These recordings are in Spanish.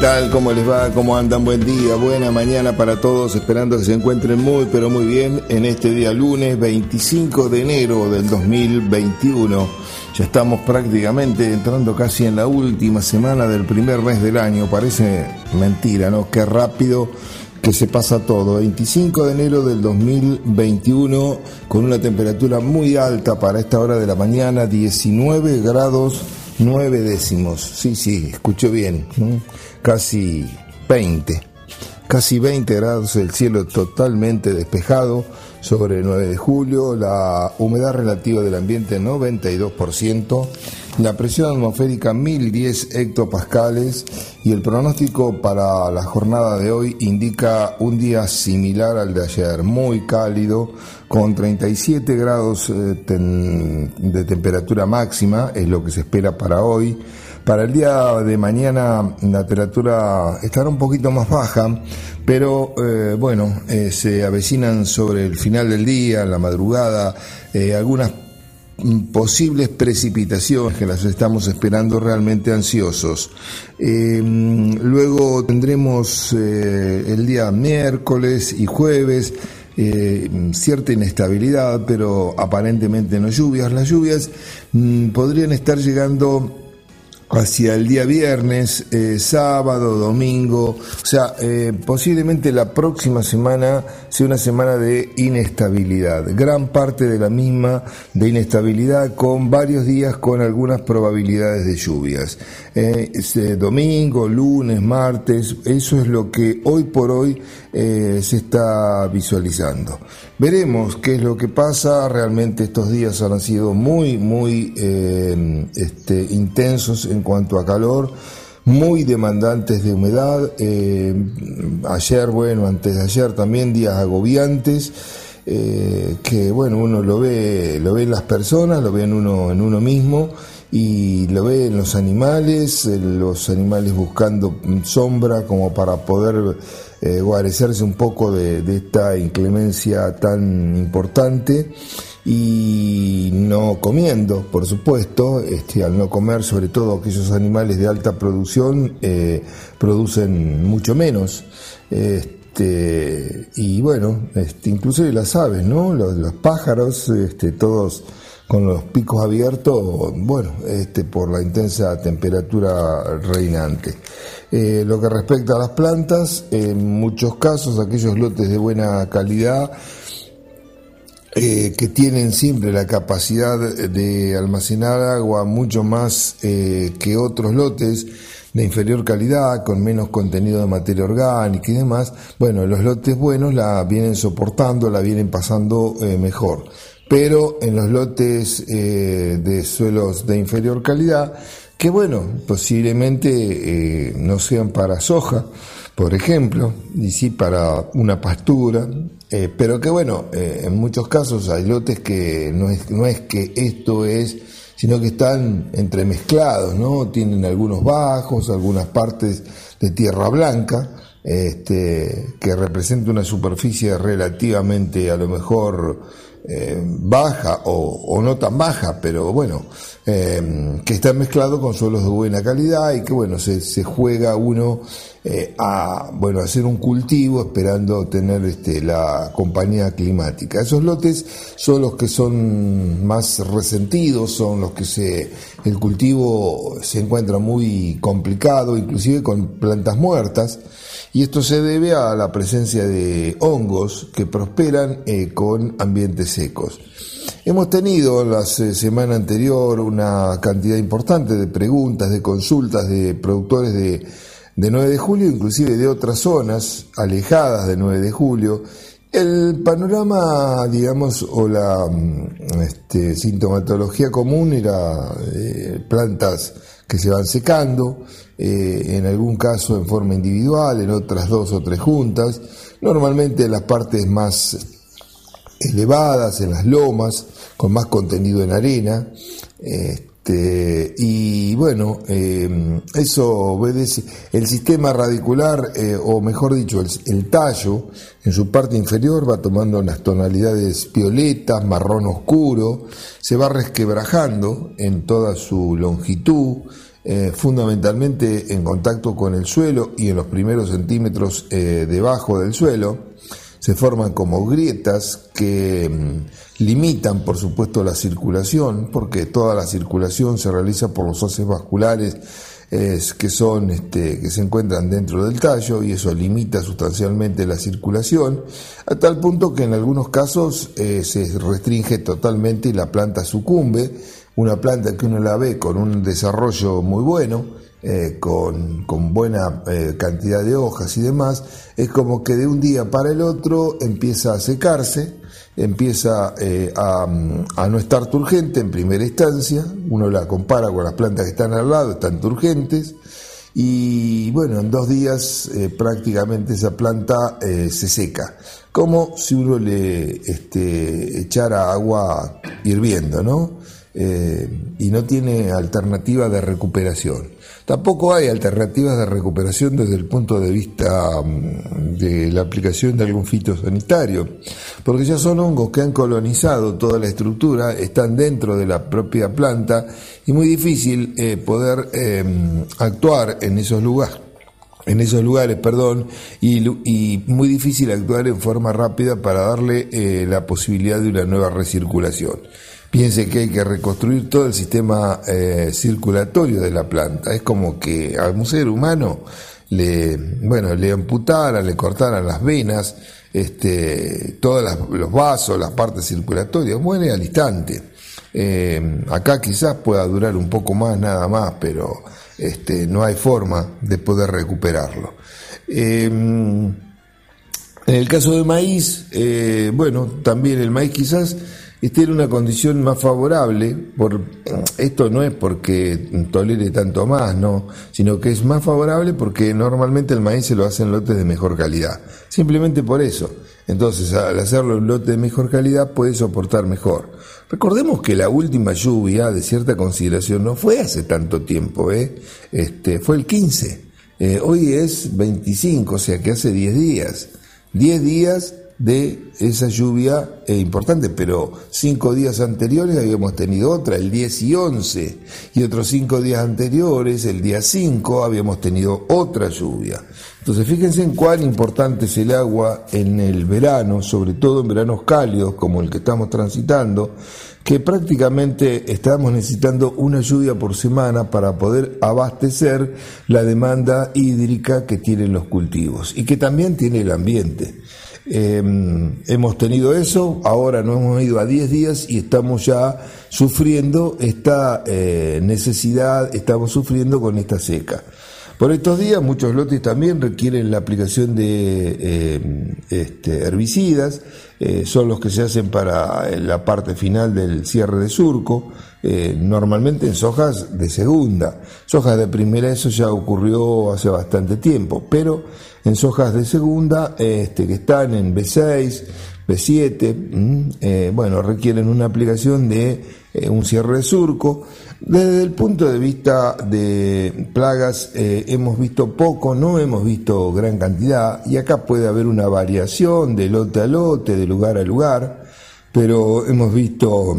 Tal? ¿Cómo les va? ¿Cómo andan? Buen día, buena mañana para todos, esperando que se encuentren muy, pero muy bien en este día lunes 25 de enero del 2021. Ya estamos prácticamente entrando casi en la última semana del primer mes del año, parece mentira, ¿no? Qué rápido que se pasa todo. 25 de enero del 2021 con una temperatura muy alta para esta hora de la mañana, 19 grados 9 décimos. Sí, sí, escucho bien. Casi 20. Casi 20 grados, el cielo totalmente despejado sobre el 9 de julio, la humedad relativa del ambiente 92%, la presión atmosférica 1010 hectopascales y el pronóstico para la jornada de hoy indica un día similar al de ayer, muy cálido, con 37 grados eh, de temperatura máxima, es lo que se espera para hoy. Para el día de mañana la temperatura estará un poquito más baja, pero eh, bueno, eh, se avecinan sobre el final del día, la madrugada, algunas posibles precipitaciones que las estamos esperando realmente ansiosos. Eh, luego tendremos eh, el día miércoles y jueves eh, cierta inestabilidad, pero aparentemente no lluvias. Las lluvias mm, podrían estar llegando hacia el día viernes, eh, sábado, domingo, o sea, eh, posiblemente la próxima semana sea una semana de inestabilidad, gran parte de la misma de inestabilidad con varios días con algunas probabilidades de lluvias. Eh, domingo, lunes, martes, eso es lo que hoy por hoy eh, se está visualizando. Veremos qué es lo que pasa, realmente estos días han sido muy, muy eh, este, intensos en cuanto a calor, muy demandantes de humedad, eh, ayer, bueno, antes de ayer también días agobiantes, que bueno, uno lo ve, lo ve en las personas, lo ve en uno, en uno mismo, y lo ve en los animales, en los animales buscando sombra como para poder eh, guarecerse un poco de, de esta inclemencia tan importante y no comiendo, por supuesto, este, al no comer, sobre todo aquellos animales de alta producción, eh, producen mucho menos. Este, y bueno, este, inclusive las aves, ¿no? Los, los pájaros, este, todos con los picos abiertos, bueno, este, por la intensa temperatura reinante. Eh, lo que respecta a las plantas, en muchos casos aquellos lotes de buena calidad eh, que tienen siempre la capacidad de almacenar agua mucho más eh, que otros lotes de inferior calidad, con menos contenido de materia orgánica y demás, bueno, los lotes buenos la vienen soportando, la vienen pasando mejor. Pero en los lotes eh, de suelos de inferior calidad, que bueno, posiblemente eh, no sean para soja, por ejemplo, y sí para una pastura, eh, pero que bueno, en muchos casos hay lotes que no es, no es que esto es, sino que están entremezclados, ¿no? Tienen algunos bajos, algunas partes de tierra blanca, este, que representa una superficie relativamente a lo mejor eh, baja o, no tan baja, pero bueno, eh, que está mezclado con suelos de buena calidad y que bueno, se, se juega uno eh, a bueno hacer un cultivo esperando tener este, la compañía climática. Esos lotes son los que son más resentidos, son los que se el cultivo se encuentra muy complicado, inclusive con plantas muertas y esto se debe a la presencia de hongos que prosperan eh, con ambientes secos. Hemos tenido la semana anterior una cantidad importante de preguntas, de consultas de productores de, de 9 de julio, inclusive de otras zonas alejadas de 9 de julio. El panorama, digamos, o la mm, este, sintomatología común era eh, plantas que se van secando, eh, en algún caso en forma individual, en otras dos o tres juntas, normalmente en las partes más elevadas, en las lomas, con más contenido en arena. Este, y bueno, eh, eso obedece. El sistema radicular, eh, o mejor dicho, el, tallo, en su parte inferior va tomando unas tonalidades violetas, marrón oscuro, se va resquebrajando en toda su longitud, eh, fundamentalmente en contacto con el suelo y en los primeros centímetros eh, debajo del suelo. Se forman como grietas que mm, limitan, por supuesto, la circulación, porque toda la circulación se realiza por los haces vasculares que son este, que se encuentran dentro del tallo y eso limita sustancialmente la circulación a tal punto que en algunos casos eh, se restringe totalmente y la planta sucumbe una planta que uno la ve con un desarrollo muy bueno, eh, con, buena eh, cantidad de hojas y demás, es como que de un día para el otro empieza a secarse, empieza eh, a, no estar turgente en primera instancia, uno la compara con las plantas que están al lado, están turgentes, y bueno, en dos días prácticamente esa planta se seca, como si uno le este, echara agua hirviendo, ¿no? Eh, y no tiene alternativa de recuperación. Tampoco hay alternativas de recuperación desde el punto de vista mm, de la aplicación de algún fitosanitario, porque ya son hongos que han colonizado toda la estructura, están dentro de la propia planta y muy difícil eh, poder em, actuar en esos lugares en esos lugares, perdón, y, muy difícil actuar en forma rápida para darle eh, la posibilidad de una nueva recirculación. Piense que hay que reconstruir todo el sistema eh, circulatorio de la planta. Es como que a un ser humano le, bueno, le amputaran, le cortaran las venas, este, todos los vasos, las partes circulatorias, muere al instante. Eh, acá quizás pueda durar un poco más, nada más, pero este, no hay forma de poder recuperarlo. Eh, en el caso del maíz, bueno, también el maíz quizás tiene una condición más favorable, por, esto no es porque tolere tanto más, no, sino que es más favorable porque normalmente el maíz se lo hacen lotes de mejor calidad, simplemente por eso. Entonces, al hacerlo en lote de mejor calidad puede soportar mejor. Recordemos que la última lluvia de cierta consideración no fue hace tanto tiempo, ¿eh? este, fue el 15. Eh, hoy es 25, o sea que hace 10 días. 10 días de esa lluvia eh, importante, pero cinco días anteriores habíamos tenido otra, el 10 y 11, y otros cinco días anteriores, el día 5, habíamos tenido otra lluvia. Entonces fíjense en cuán importante es el agua en el verano, sobre todo en veranos cálidos como el que estamos transitando, que prácticamente estamos necesitando una lluvia por semana para poder abastecer la demanda hídrica que tienen los cultivos y que también tiene el ambiente. Em, hemos tenido eso, ahora nos hemos ido a 10 días y estamos ya sufriendo esta eh, necesidad, estamos sufriendo con esta seca. Por estos días muchos lotes también requieren la aplicación de em, este, herbicidas, eh, son los que se hacen para la parte final del cierre de surco, eh, normalmente en sojas de segunda. Sojas de primera eso ya ocurrió hace bastante tiempo, pero en sojas de segunda este, que están en B6, B7, mm, eh, bueno, requieren una aplicación de eh, un cierre de surco. Desde el punto de vista de plagas hemos visto poco, no hemos visto gran cantidad y acá puede haber una variación de lote a lote, de lugar a lugar pero hemos visto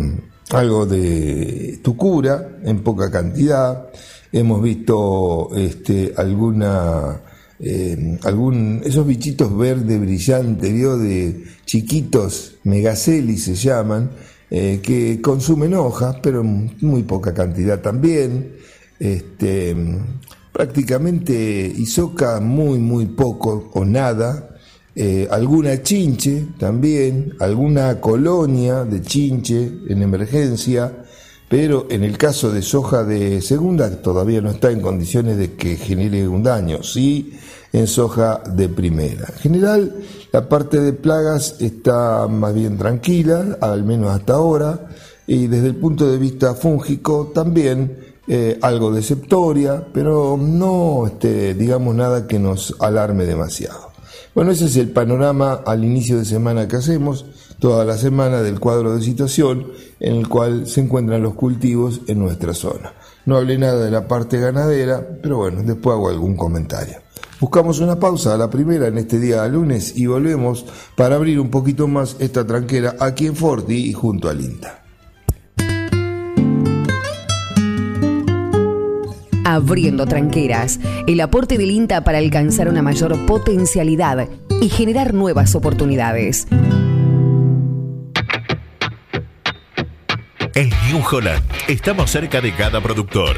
algo de tucura en poca cantidad, hemos visto este, alguna eh, algún, esos bichitos verdes brillantes, de chiquitos, megaceli se llaman, eh, que consumen hojas, pero en muy poca cantidad también. Este, prácticamente isoca muy, muy poco o nada. Eh, alguna chinche también, alguna colonia de chinche en emergencia, pero en el caso de soja de segunda todavía no está en condiciones de que genere un daño, sí en soja de primera. En general, la parte de plagas está más bien tranquila, al menos hasta ahora, y desde el punto de vista fúngico también eh, algo de septoria, pero no este, digamos nada que nos alarme demasiado. Bueno, ese es el panorama al inicio de semana que hacemos toda la semana del cuadro de situación en el cual se encuentran los cultivos en nuestra zona. No hablé nada de la parte ganadera, pero bueno, después hago algún comentario. Buscamos una pausa a la primera en este día lunes y volvemos para abrir un poquito más esta tranquera aquí en Forti y junto al INTA. Abriendo tranqueras, el aporte del INTA para alcanzar una mayor potencialidad y generar nuevas oportunidades. En New Holland estamos cerca de cada productor.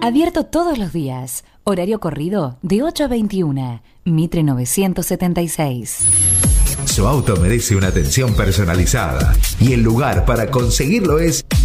Abierto todos los días. Horario corrido de 8 a 21. Mitre 976. Su auto merece una atención personalizada y el lugar para conseguirlo es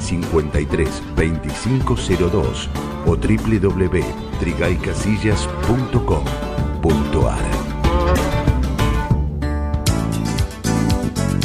532502 o www.trigaycasillas.com.ar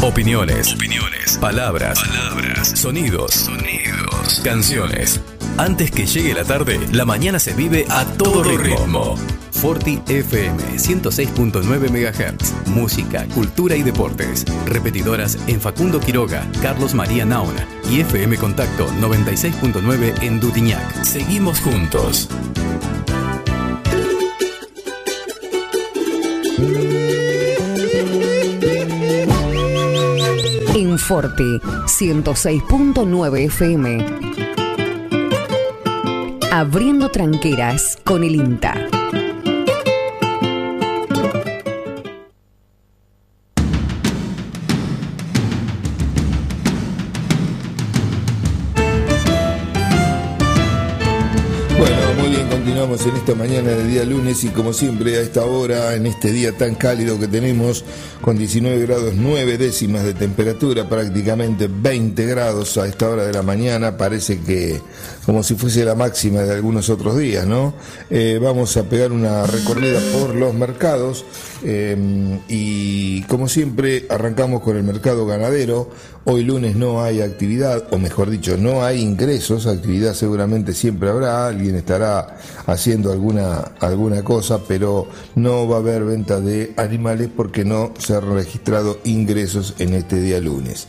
Opiniones. Opiniones. Palabras. Palabras. Sonidos. Sonidos. Canciones. Antes que llegue la tarde, la mañana se vive a todo, ritmo. Forti FM 106.9 MHz. Música, cultura y deportes. Repetidoras en Facundo Quiroga, Carlos María Nauna y FM Contacto 96.9 en Dutiñac. Seguimos juntos. En Forte 106.9 FM. Abriendo tranqueras con el INTA. Esta mañana de día lunes y como siempre a esta hora, en este día tan cálido que tenemos, con 19 grados 9 décimas de temperatura, prácticamente 20 grados a esta hora de la mañana, parece que como si fuese la máxima de algunos otros días, ¿no? Eh, vamos a pegar una recorrida por los mercados eh, y como siempre arrancamos con el mercado ganadero. Hoy lunes no hay actividad, o mejor dicho, no hay ingresos, actividad seguramente siempre habrá, alguien estará haciendo alguna, alguna cosa, pero no va a haber venta de animales porque no se han registrado ingresos en este día lunes.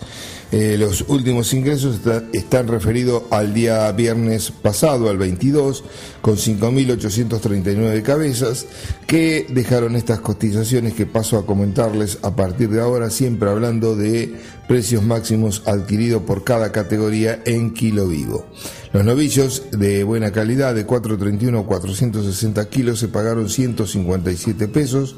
Eh, los últimos ingresos están referidos al día viernes pasado, al 22, con 5.839 cabezas, que dejaron estas cotizaciones que paso a comentarles a partir de ahora, siempre hablando de precios máximos adquiridos por cada categoría en kilo vivo. Los novillos de buena calidad de 431 a 460 kilos se pagaron 157 pesos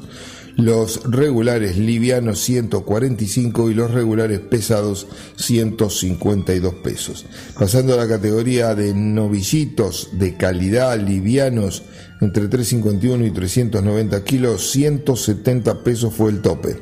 los regulares livianos 145 y los regulares pesados 152 pesos. Pasando a la categoría de novillitos de calidad livianos entre 351 y 390 kilos, 170 pesos fue el tope.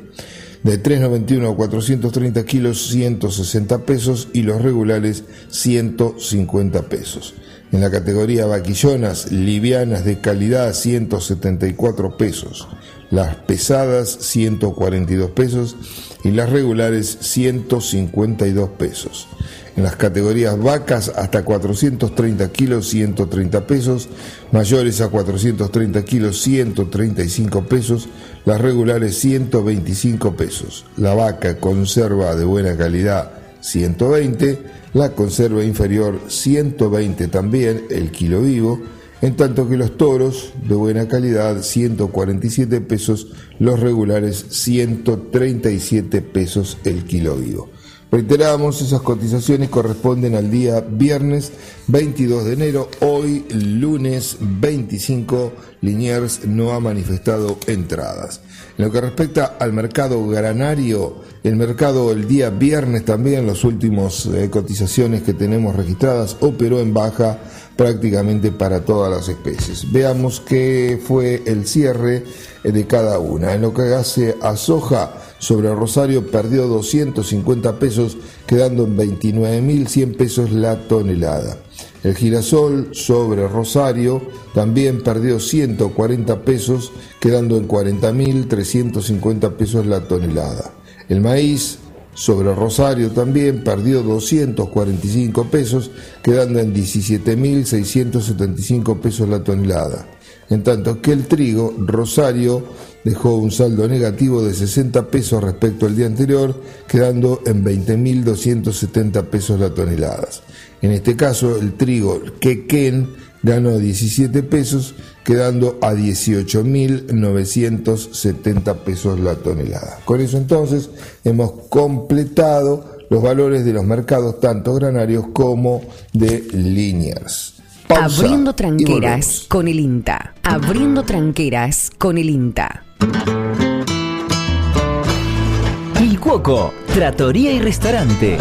De 391 a 430 kilos, 160 pesos y los regulares 150 pesos. En la categoría vaquillonas livianas de calidad 174 pesos las pesadas 142 pesos y las regulares 152 pesos. En las categorías vacas hasta 430 kilos 130 pesos, mayores a 430 kilos 135 pesos, las regulares 125 pesos. La vaca conserva de buena calidad 120, la conserva inferior 120 también, el kilo vivo, en tanto que los toros de buena calidad 147 pesos, los regulares 137 pesos el kilo vivo. Reiteramos, esas cotizaciones corresponden al día viernes 22 de enero. Hoy, lunes 25, Liniers no ha manifestado entradas. En lo que respecta al mercado granario, el mercado el día viernes también, las últimas eh, cotizaciones que tenemos registradas, operó en baja prácticamente para todas las especies. Veamos qué fue el cierre de cada una. En lo que hace a soja, sobre Rosario perdió 250 pesos, quedando en 29.100 pesos la tonelada. El girasol sobre Rosario también perdió 140 pesos, quedando en 40.350 pesos la tonelada. El maíz sobre Rosario también perdió 245 pesos, quedando en 17.675 pesos la tonelada. En tanto que el trigo, Rosario, dejó un saldo negativo de 60 pesos respecto al día anterior, quedando en 20.270 pesos la tonelada. En este caso, el trigo Quequén ganó 17 pesos, quedando a 18.970 pesos la tonelada. Con eso entonces hemos completado los valores de los mercados tanto granarios como de líneas. Abriendo tranqueras con el INTA. Abriendo tranqueras con el INTA. Il Cuoco, Tratoría y Restaurante.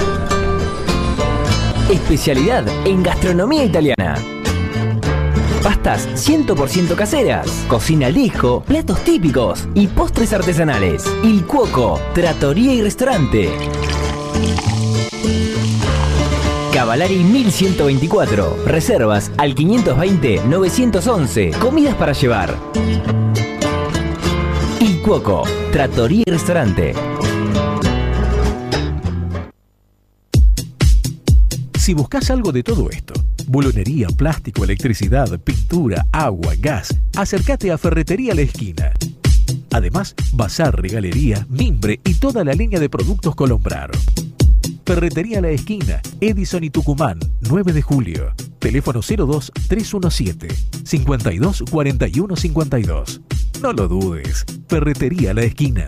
Especialidad en gastronomía italiana pastas 100% caseras, cocina al platos típicos y postres artesanales. Il Cuoco, Tratoría y Restaurante. Cavalari 1124. Reservas al 520-911. Comidas para llevar. Il Cuoco, Tratoría y Restaurante. Si buscas algo de todo esto, bulonería, plástico, electricidad, pintura, agua, gas, acércate a Ferretería La Esquina. Además, bazar, regalería, mimbre y toda la línea de productos Colombrar. Ferretería La Esquina, Edison y Tucumán, 9 de julio. Teléfono 02 317 52 41 52. No lo dudes. Ferretería La Esquina.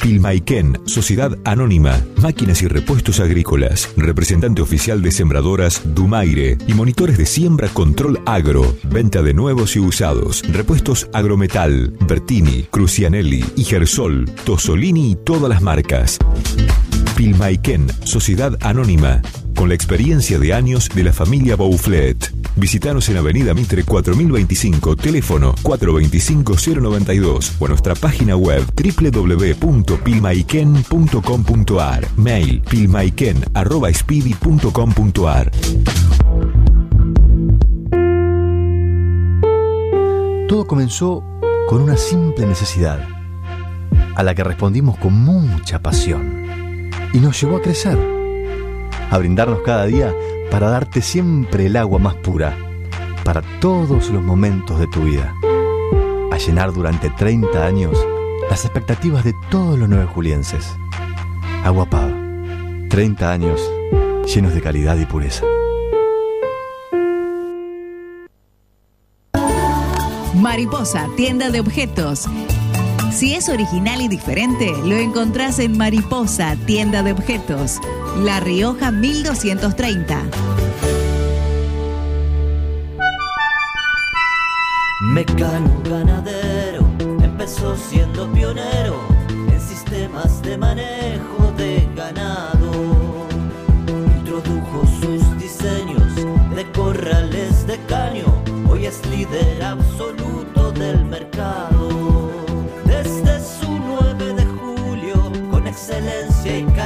Pilmaiken, Sociedad Anónima, Máquinas y Repuestos Agrícolas, representante oficial de sembradoras Dumaire y monitores de siembra Control Agro, venta de nuevos y usados, repuestos Agrometal, Bertini, Crucianelli, Gersol, Tosolini y todas las marcas. Pilmaiken, Sociedad Anónima, con la experiencia de años de la familia Bouflet. Visítanos en Avenida Mitre 4025, teléfono 425-092 o nuestra página web www.pilmaiken.com.ar, mail pilmaiken.speedy.com.ar. Todo comenzó con una simple necesidad, a la que respondimos con mucha pasión, y nos llevó a crecer a brindarnos cada día para darte siempre el agua más pura, para todos los momentos de tu vida, a llenar durante 30 años las expectativas de todos los nueve julienses. Agua Pava, 30 años llenos de calidad y pureza. Mariposa, tienda de objetos. Si es original y diferente, lo encontrás en Mariposa, tienda de objetos. La Rioja 1230. Mecano ganadero empezó siendo pionero en sistemas de manejo de ganado. Introdujo sus diseños de corrales de caño, hoy es líder absoluto del mercado.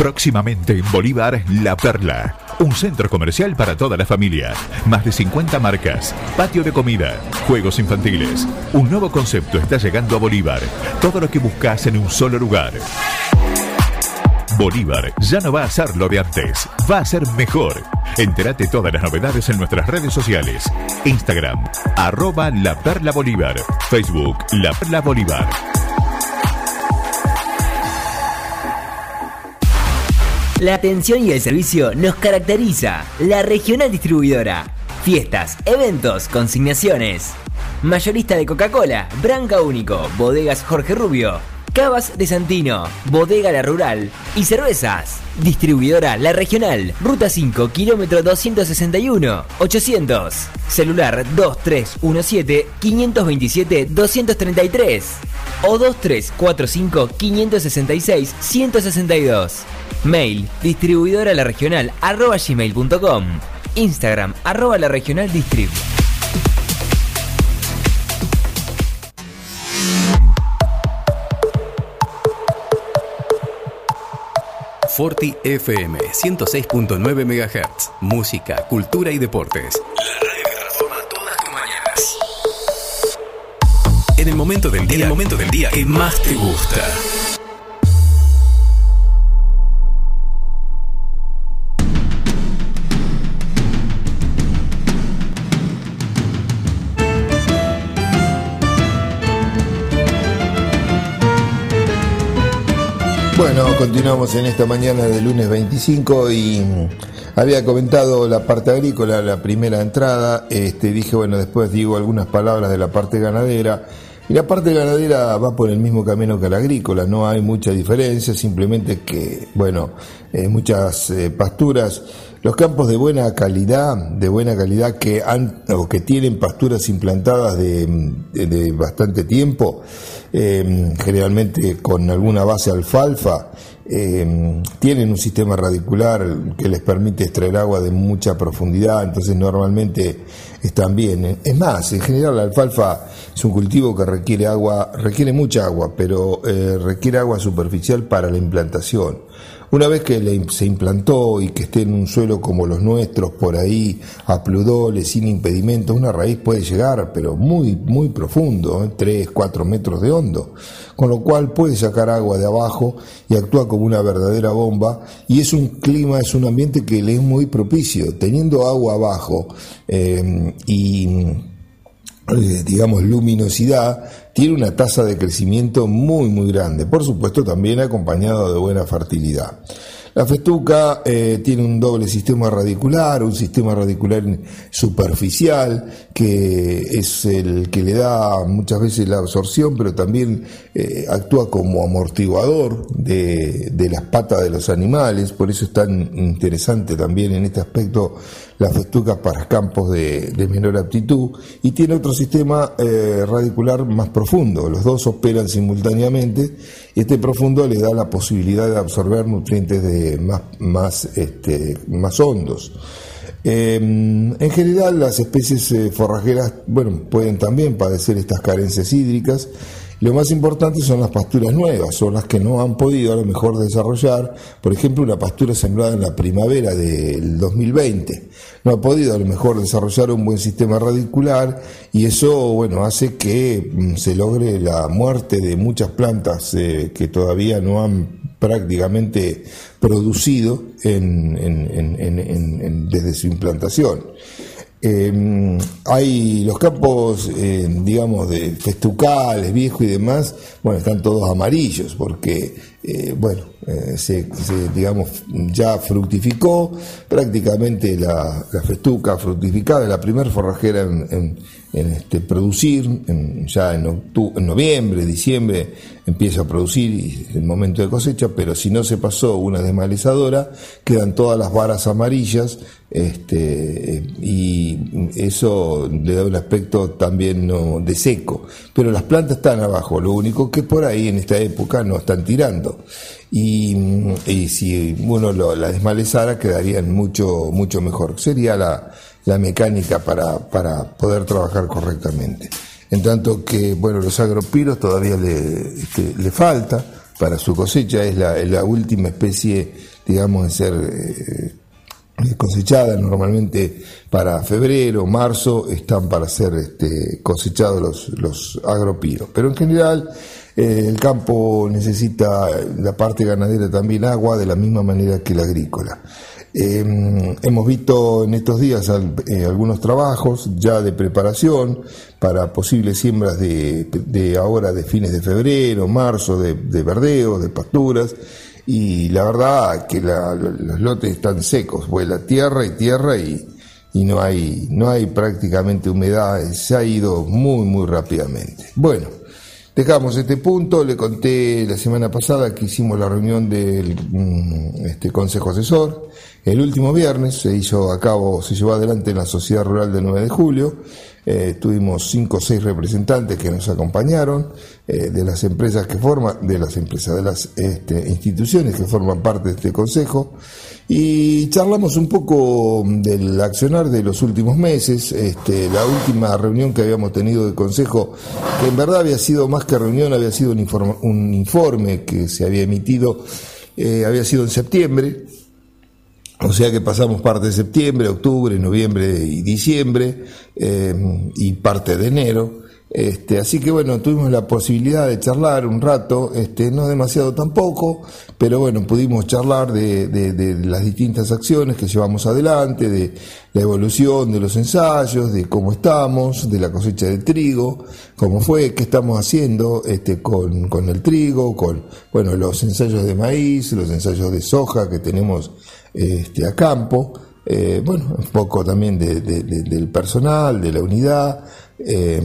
Próximamente en Bolívar, La Perla. Un centro comercial para toda la familia. Más de 50 marcas. Patio de comida. Juegos infantiles. Un nuevo concepto está llegando a Bolívar. Todo lo que buscas en un solo lugar. Bolívar ya no va a ser lo de antes, va a ser mejor. Entérate todas las novedades en nuestras redes sociales. Instagram, arroba La Perla Bolívar. Facebook, La Perla Bolívar. La atención y el servicio nos caracteriza. La regional distribuidora. Fiestas, eventos, consignaciones. Mayorista de Coca-Cola, Branca Único, Bodegas Jorge Rubio, Cavas de Santino, Bodega La Rural y Cervezas. Distribuidora La Regional, Ruta 5, kilómetro 261, 800. Celular 2317-527-233 o 2345-566-162. Mail distribuidora la regional arroba gmail.com. Instagram arroba la regional distribu. Forti FM 106.9 MHz. Música, cultura y deportes. La radio que transforma todas tus mañanas. En el momento del día, en el momento del día que más te gusta. Bueno, continuamos en esta mañana de lunes 25 y mm, había comentado la parte agrícola, la primera entrada, este, dije, bueno, después digo algunas palabras de la parte ganadera. Y la parte ganadera va por el mismo camino que la agrícola, no hay mucha diferencia, simplemente que, bueno, eh, muchas eh, pasturas, los campos de buena calidad, de buena calidad que han o que tienen pasturas implantadas de, de- bastante tiempo, eh, generalmente con alguna base alfalfa, eh, tienen un sistema radicular que les permite extraer agua de mucha profundidad, entonces normalmente están bien. Es más, en general la alfalfa es un cultivo que requiere agua, requiere mucha agua, pero eh, requiere agua superficial para la implantación. Una vez que se implantó y que esté en un suelo como los nuestros, por ahí, a pludole, sin impedimentos, una raíz puede llegar, pero muy, muy profundo, 3, 4 metros de hondo, con lo cual puede sacar agua de abajo y actúa como una verdadera bomba. Y es un clima, es un ambiente que le es muy propicio, teniendo agua abajo eh, y eh, digamos, luminosidad, tiene una tasa de crecimiento muy, muy grande. Por supuesto, también acompañado de buena fertilidad. La festuca eh, tiene un doble sistema radicular, un sistema radicular superficial, que es el que le da muchas veces la absorción, pero también eh, actúa como amortiguador de, de las patas de los animales, por eso es tan interesante también en este aspecto la festuca para campos de, de menor aptitud, y tiene otro sistema eh, radicular más profundo, los dos operan simultáneamente, y este profundo le da la posibilidad de absorber nutrientes de más, más, este, más hondos. Eh, en general, las especies eh, forrajeras, bueno, pueden también padecer estas carencias hídricas. Lo más importante son las pasturas nuevas, son las que no han podido a lo mejor desarrollar, por ejemplo, una pastura sembrada en la primavera del 2020. No ha podido a lo mejor desarrollar un buen sistema radicular y eso, bueno, hace que mm, se logre la muerte de muchas plantas eh, que todavía no han prácticamente producido desde su implantación. Eh, hay los campos, eh, digamos, de festucales, viejos y demás, bueno, están todos amarillos porque, eh, bueno, eh, se, digamos, ya fructificó prácticamente la, la festuca fructificada, la primer forrajera en, en- en, este, producir, en- ya en, noviembre, diciembre empieza a producir y el momento de cosecha, pero si no se pasó una desmalezadora, quedan todas las varas amarillas este, eh, y eso le da un aspecto también de seco. Pero las plantas están abajo, lo único que por ahí en esta época no están tirando. Y, si uno la desmalezara quedarían mucho, mucho mejor. Sería la, la mecánica para, para poder trabajar correctamente. En tanto que, bueno, los agropiros todavía le, este, le falta para su cosecha, es la, es la última especie, digamos, en ser eh, cosechada normalmente para febrero, marzo, están para ser este, cosechados los, los agropiros. Pero en general eh, el campo necesita, la parte ganadera también agua de la misma manera que la agrícola. Eh, hemos visto en estos días eh, algunos trabajos ya de preparación para posibles siembras de, ahora de fines de febrero, marzo, de, de verdeo, de pasturas, y la verdad que los lotes están secos, vuela tierra y tierra y, y no hay, no hay prácticamente humedad, se ha ido muy, muy rápidamente. Bueno, dejamos este punto, le conté la semana pasada que hicimos la reunión del mm, este, Consejo Asesor, el último viernes se hizo a cabo, se llevó adelante en la Sociedad Rural del 9 de julio, eh, tuvimos cinco o seis representantes que nos acompañaron eh, de las empresas que forman, de las empresas, de las este, instituciones que forman parte de este consejo. Y charlamos un poco del accionar de los últimos meses, este, la última reunión que habíamos tenido del consejo, que en verdad había sido más que reunión, había sido un informe, un informe que se había emitido, eh, había sido en septiembre, o sea que pasamos parte de septiembre, octubre, noviembre y diciembre eh, y parte de enero. Este, así que bueno, tuvimos la posibilidad de charlar un rato, este, no demasiado tampoco, pero bueno, pudimos charlar de, de- de las distintas acciones que llevamos adelante, de la evolución de los ensayos, de cómo estamos, de la cosecha de trigo, cómo fue, qué estamos haciendo este, con, con el trigo, con bueno, los ensayos de maíz, los ensayos de soja que tenemos este, a campo, eh, bueno, un poco también de- de- de- del personal, de la unidad, eh,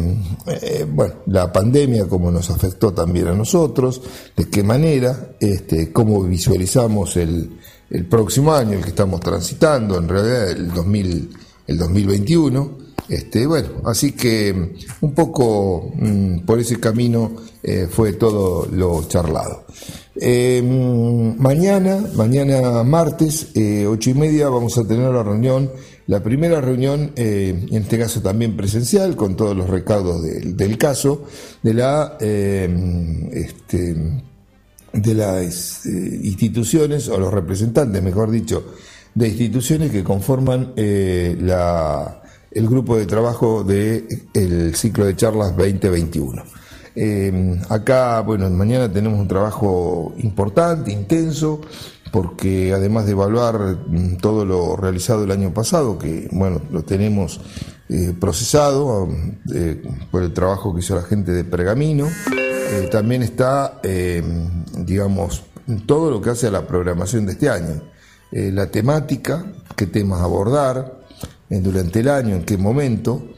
eh, bueno, la pandemia, cómo nos afectó también a nosotros, de qué manera, este, cómo visualizamos el, el próximo año, el que estamos transitando, en realidad el, 2000, el 2021. Este, bueno, así que un poco mm, por ese camino fue todo lo charlado. Eh, mañana, mañana martes, eh, ocho y media, vamos a tener la reunión, la primera reunión, eh, en este caso también presencial, con todos los recaudos del, caso, de la eh, este, de las eh, instituciones, o los representantes, mejor dicho, de instituciones que conforman eh, la, el grupo de trabajo del el ciclo de charlas 2021. Eh, acá, bueno, mañana tenemos un trabajo importante, intenso, porque además de evaluar mm, todo lo realizado el año pasado, que bueno, lo tenemos eh, procesado eh, por el trabajo que hizo la gente de Pergamino, eh, también está, eh, digamos, todo lo que hace a la programación de este año, la temática, qué temas abordar durante el año, en qué momento,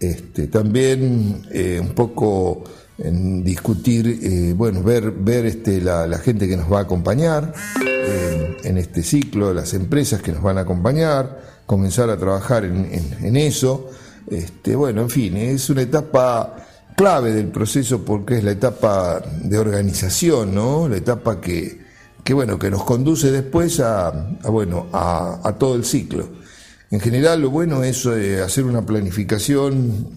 este, también un poco en discutir, eh, bueno, ver, ver este, la, la gente que nos va a acompañar eh, en este ciclo, las empresas que nos van a acompañar, comenzar a trabajar en, en- en eso. Este, bueno, en fin, es una etapa clave del proceso porque es la etapa de organización, ¿no? La etapa que, que bueno, que nos conduce después a, a, bueno, a, todo el ciclo. En general, lo bueno es eh, hacer una planificación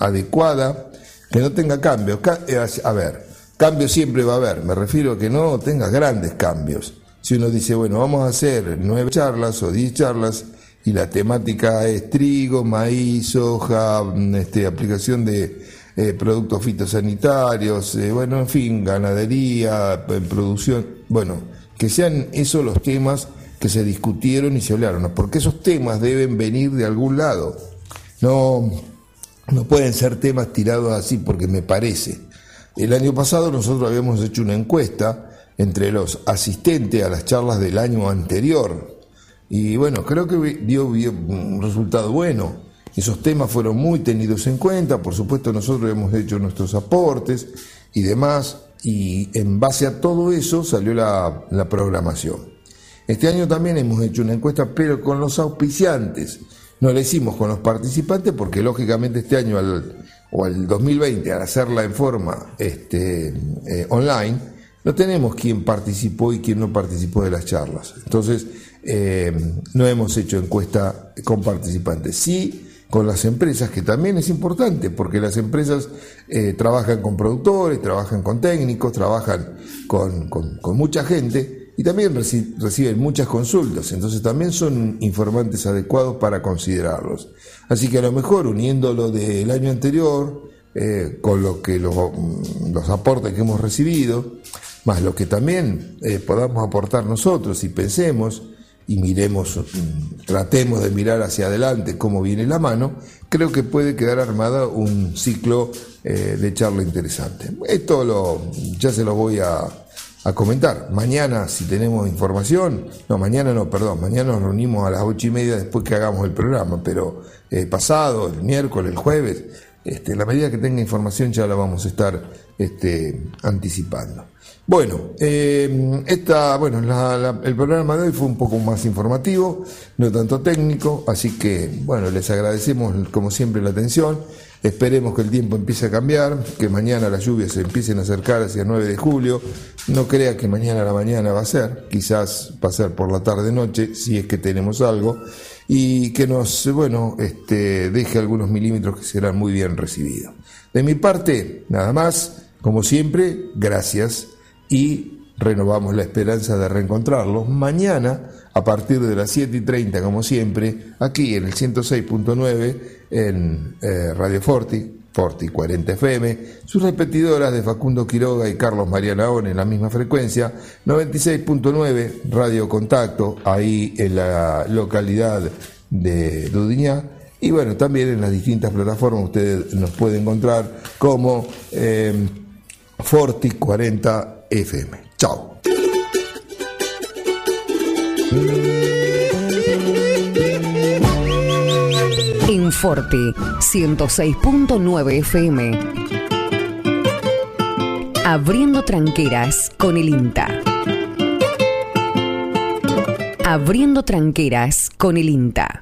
adecuada, que no tenga cambios. Ca- eh, a ver, cambios siempre va a haber, me refiero a que no tenga grandes cambios. Si uno dice, bueno, vamos a hacer nueve charlas o diez charlas y la temática es trigo, maíz, soja, mm, este, aplicación de eh, productos fitosanitarios, eh, bueno, en fin, ganadería, producción, bueno, que sean esos los temas que se discutieron y se hablaron, porque esos temas deben venir de algún lado. No, no pueden ser temas tirados así porque me parece. El año pasado nosotros habíamos hecho una encuesta entre los asistentes a las charlas del año anterior y bueno, creo que dio, un resultado bueno. Esos temas fueron muy tenidos en cuenta, por supuesto nosotros hemos hecho nuestros aportes y demás, y en base a todo eso salió la, la programación. Este año también hemos hecho una encuesta, pero con los auspiciantes. No la hicimos con los participantes porque lógicamente este año o al 2020, al hacerla en forma este, eh, online, no tenemos quién participó y quién no participó de las charlas. Entonces, eh, no hemos hecho encuesta con participantes. Sí, con las empresas, que también es importante, porque las empresas eh, trabajan con productores, trabajan con técnicos, trabajan con mucha gente y también reci- reciben muchas consultas, entonces también son informantes adecuados para considerarlos. Así que a lo mejor uniéndolo del año anterior, eh, con lo que los, los aportes que hemos recibido, más lo que también eh, podamos aportar nosotros y pensemos y miremos, mm, tratemos de mirar hacia adelante cómo viene la mano, creo que puede quedar armada un ciclo eh, de charla interesante. Esto lo, ya se lo voy a, a comentar. Mañana, si tenemos información, no, mañana no, perdón, mañana nos reunimos a las ocho y media después que hagamos el programa, pero eh, pasado, el miércoles, el jueves, este, la medida que tenga información ya la vamos a estar este, anticipando. Bueno, eh, esta, bueno la- la- el programa de hoy fue un poco más informativo, no tanto técnico, así que bueno, les agradecemos como siempre la atención. Esperemos que el tiempo empiece a cambiar, que mañana las lluvias se empiecen a acercar hacia el 9 de julio. No crea que mañana a la mañana va a ser, quizás va a ser por la tarde-noche, si es que tenemos algo, y que nos, bueno, este, deje algunos milímetros que serán muy bien recibidos. De mi parte, nada más, como siempre, gracias y renovamos la esperanza de reencontrarlos mañana a partir de las 7 y 30, como siempre, aquí en el 106.9 en eh, Radio Forti, Forti 40 FM, sus repetidoras de Facundo Quiroga y Carlos María Naón en la misma frecuencia, 96.9 Radio Contacto, ahí en la localidad de Dudiñá, y bueno, también en las distintas plataformas ustedes nos pueden encontrar como eh, Forti 40 FM. Chao. En Forte 106.9 FM. Abriendo tranqueras con el INTA. Abriendo tranqueras con el INTA.